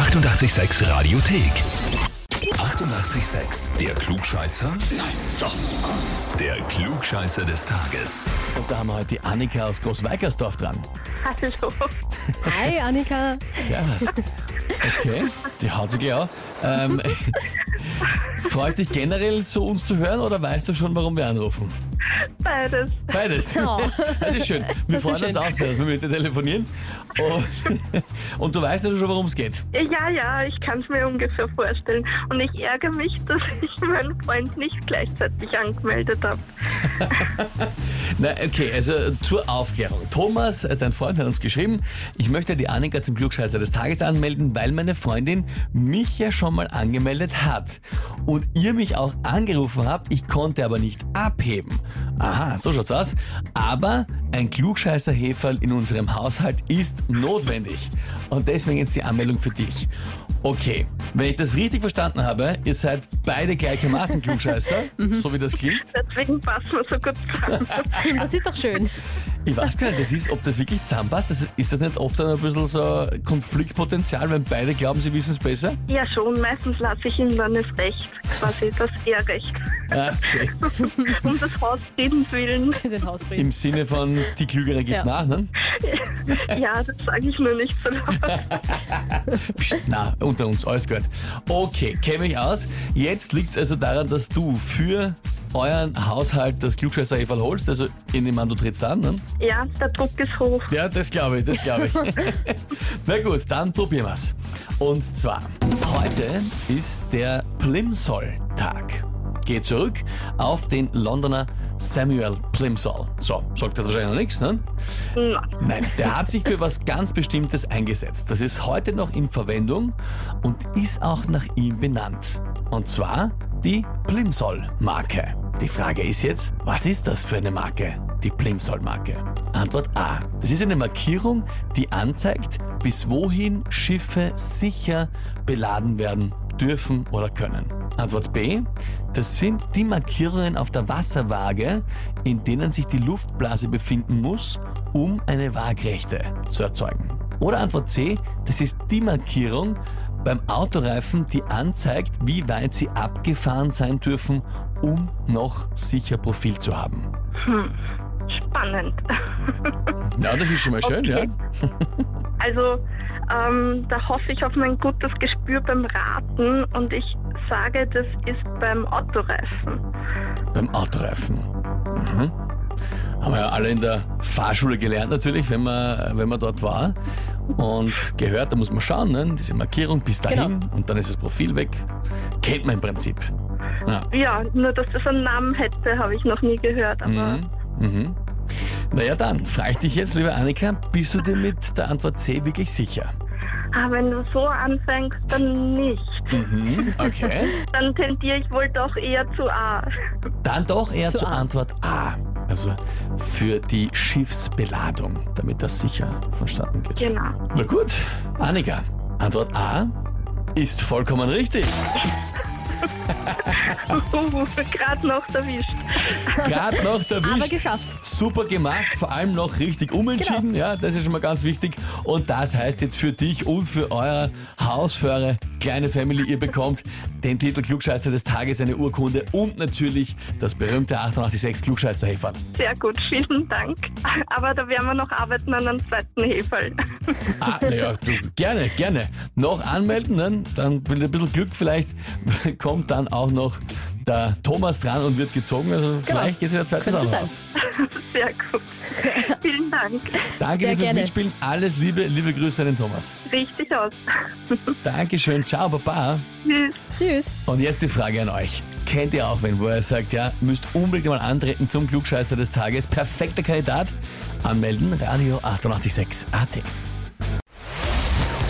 886 Radiothek. 88,6. Der Klugscheißer? Nein, doch. Der Klugscheißer des Tages. Und da haben wir heute die Annika aus Großweikersdorf dran. Hallo. Hi Annika. Servus. Okay, die haut sich gleich auf. Ähm, freust dich generell so uns zu hören oder weißt du schon, warum wir anrufen? Beides. Beides. Oh. Das ist schön. Wir ist freuen uns schön. auch sehr, dass wir mit dir telefonieren. Und, und du weißt ja schon, worum es geht. Ja, ja, ich kann es mir ungefähr vorstellen. Und ich ärgere mich, dass ich meinen Freund nicht gleichzeitig angemeldet habe. Na, okay, also zur Aufklärung. Thomas, äh, dein Freund, hat uns geschrieben, ich möchte die Annika zum Klugscheißer des Tages anmelden, weil meine Freundin mich ja schon mal angemeldet hat. Und ihr mich auch angerufen habt, ich konnte aber nicht abheben. Aha, so schaut's aus. Aber ein klugscheißer Heferl in unserem Haushalt ist notwendig. Und deswegen jetzt die Anmeldung für dich. Okay, wenn ich das richtig verstanden habe, ihr seid beide gleichermaßen Klugscheißer, so wie das klingt. Deswegen passen wir so gut zusammen. Das ist doch schön. Ich weiß gar nicht, das ist, ob das wirklich zusammenpasst. Das, ist das nicht oft ein bisschen so Konfliktpotenzial, wenn beide glauben, sie wissen es besser? ja, schon. Meistens lasse ich ihm dann das Recht, quasi das Ehrrecht. Ah, Okay. Um des Hausfriedens willen. Den Hausfrieden. Im Sinne von, die Klügere gibt Ja. nach, ne? Ja, das sage ich nur nicht so laut. Psst, na, unter uns, alles gut. Okay, kenne ich aus. Jetzt liegt es also daran, dass du für euren Haushalt das klugscheißer Eferl holst. Also, ich nehme an, du trittst an, ne? Ja, der Druck ist hoch. Ja, das glaube ich, das glaube ich. Na gut, dann probieren wir's. Und zwar, heute ist der Plimsoll-Tag. Geht zurück auf den Londoner Samuel Plimsoll. So, sagt er wahrscheinlich noch nichts, ne? Na, Nein, der hat sich für was ganz Bestimmtes eingesetzt. Das ist heute noch in Verwendung und ist auch nach ihm benannt. Und zwar die Plimsoll-Marke. Die Frage ist jetzt, was ist das für eine Marke? Die Plimsoll-Marke. Antwort A. Das ist eine Markierung, die anzeigt, bis wohin Schiffe sicher beladen werden dürfen oder können. Antwort B. Das sind die Markierungen auf der Wasserwaage, in denen sich die Luftblase befinden muss, um eine Waagrechte zu erzeugen. Oder Antwort C. Das ist die Markierung beim Autoreifen, die anzeigt, wie weit sie abgefahren sein dürfen, um noch sicher Profil zu haben. spannend. Ja, das ist schon mal schön, Okay. ja. Also, ähm, da hoffe ich auf mein gutes Gespür beim Raten und ich sage, das ist beim Autoreifen. Beim Autoreifen. Mhm. Haben wir ja alle in der Fahrschule gelernt natürlich, wenn man, wenn man dort war. Und gehört, da muss man schauen, ne? diese Markierung bis dahin und dann ist das Profil weg. Kennt man im Prinzip. Ja. Ja, nur dass das einen Namen hätte, habe ich noch nie gehört. Aber Mhm. Mhm. Naja dann, frage ich dich jetzt, liebe Annika, bist du dir mit der Antwort C wirklich sicher? Ah, wenn du so anfängst, dann nicht. Mhm. Okay. Dann tendiere ich wohl doch eher zu A. Dann doch eher Zu zur A. Antwort A. Also für die Schiffsbeladung, damit das sicher vonstatten geht. Genau. Na gut, Annika, Antwort A ist vollkommen richtig. Gerade noch erwischt. Gerade noch Aber erwischt. geschafft. Super gemacht, vor allem noch richtig umentschieden. Ja, das ist schon mal ganz wichtig. Und das heißt jetzt für dich und für euer Haus, für eure kleine Family, ihr bekommt den Titel Klugscheißer des Tages, eine Urkunde und natürlich das berühmte 886 klugscheißer -Häferl. Sehr gut, vielen Dank. Aber da werden wir noch arbeiten an einem zweiten Heferl. Ah, naja, gerne, gerne. Noch anmelden, ne? dann mit ein bisschen Glück vielleicht kommt dann auch noch der Thomas dran und wird gezogen. Also vielleicht geht es ja zweites auch Könnte noch sein. aus. Sehr gut. Vielen Dank. Danke Sehr dir fürs gerne. Mitspielen. Alles Liebe, liebe Grüße an den Thomas. Richtig aus. Dankeschön, ciao, Baba. Tschüss. Tschüss. Und jetzt die Frage an euch. Kennt ihr auch wen, wo ihr sagt, ja, müsst unbedingt mal antreten zum Klugscheißer des Tages? Perfekter Kandidat? Anmelden, Radio 886 AT.